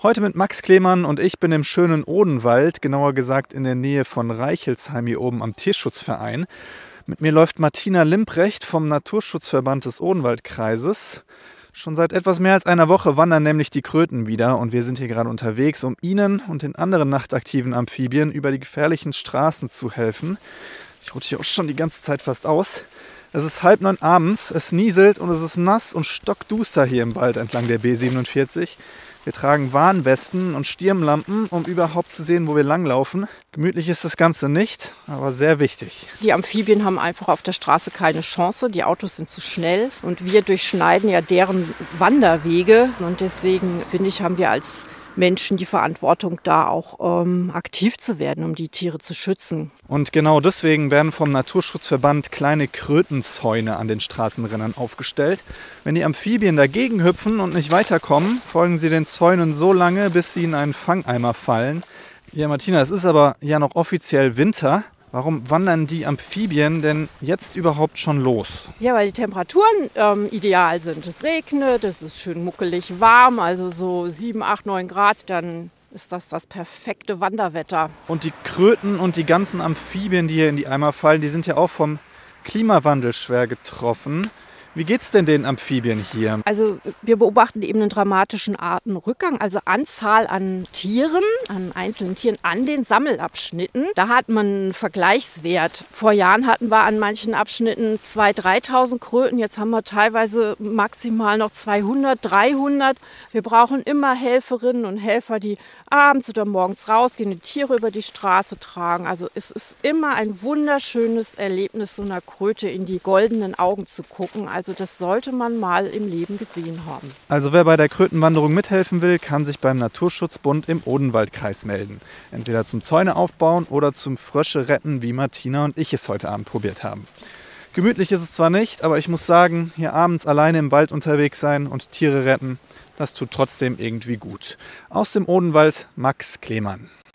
Heute mit Max Klemann und ich bin im schönen Odenwald, genauer gesagt in der Nähe von Reichelsheim hier oben am Tierschutzverein. Mit mir läuft Martina Limprecht vom Naturschutzverband des Odenwaldkreises. Schon seit etwas mehr als einer Woche wandern nämlich die Kröten wieder und wir sind hier gerade unterwegs, um Ihnen und den anderen nachtaktiven Amphibien über die gefährlichen Straßen zu helfen. Ich rutsche hier auch schon die ganze Zeit fast aus. Es ist halb neun abends, es nieselt und es ist nass und stockduster hier im Wald entlang der B47. Wir tragen Warnwesten und Stirnlampen, um überhaupt zu sehen, wo wir langlaufen. Gemütlich ist das Ganze nicht, aber sehr wichtig. Die Amphibien haben einfach auf der Straße keine Chance. Die Autos sind zu schnell und wir durchschneiden ja deren Wanderwege. Und deswegen finde ich, haben wir als Menschen die Verantwortung, da auch ähm, aktiv zu werden, um die Tiere zu schützen. Und genau deswegen werden vom Naturschutzverband kleine Krötenzäune an den Straßenrändern aufgestellt. Wenn die Amphibien dagegen hüpfen und nicht weiterkommen, folgen sie den Zäunen so lange, bis sie in einen Fangeimer fallen. Ja, Martina, es ist aber ja noch offiziell Winter. Warum wandern die Amphibien denn jetzt überhaupt schon los? Ja, weil die Temperaturen ähm, ideal sind. Es regnet, es ist schön muckelig warm, also so 7, 8, 9 Grad, dann ist das das perfekte Wanderwetter. Und die Kröten und die ganzen Amphibien, die hier in die Eimer fallen, die sind ja auch vom Klimawandel schwer getroffen. Wie geht es denn den Amphibien hier? Also wir beobachten eben einen dramatischen Artenrückgang, also Anzahl an Tieren, an einzelnen Tieren an den Sammelabschnitten. Da hat man einen Vergleichswert. Vor Jahren hatten wir an manchen Abschnitten 2.000, 3.000 Kröten. Jetzt haben wir teilweise maximal noch 200, 300. Wir brauchen immer Helferinnen und Helfer, die abends oder morgens rausgehen, die Tiere über die Straße tragen. Also es ist immer ein wunderschönes Erlebnis, so einer Kröte in die goldenen Augen zu gucken. Also also das sollte man mal im Leben gesehen haben. Also wer bei der Krötenwanderung mithelfen will, kann sich beim Naturschutzbund im Odenwaldkreis melden. Entweder zum Zäune aufbauen oder zum Frösche retten, wie Martina und ich es heute Abend probiert haben. Gemütlich ist es zwar nicht, aber ich muss sagen, hier abends alleine im Wald unterwegs sein und Tiere retten, das tut trotzdem irgendwie gut. Aus dem Odenwald Max Klemann.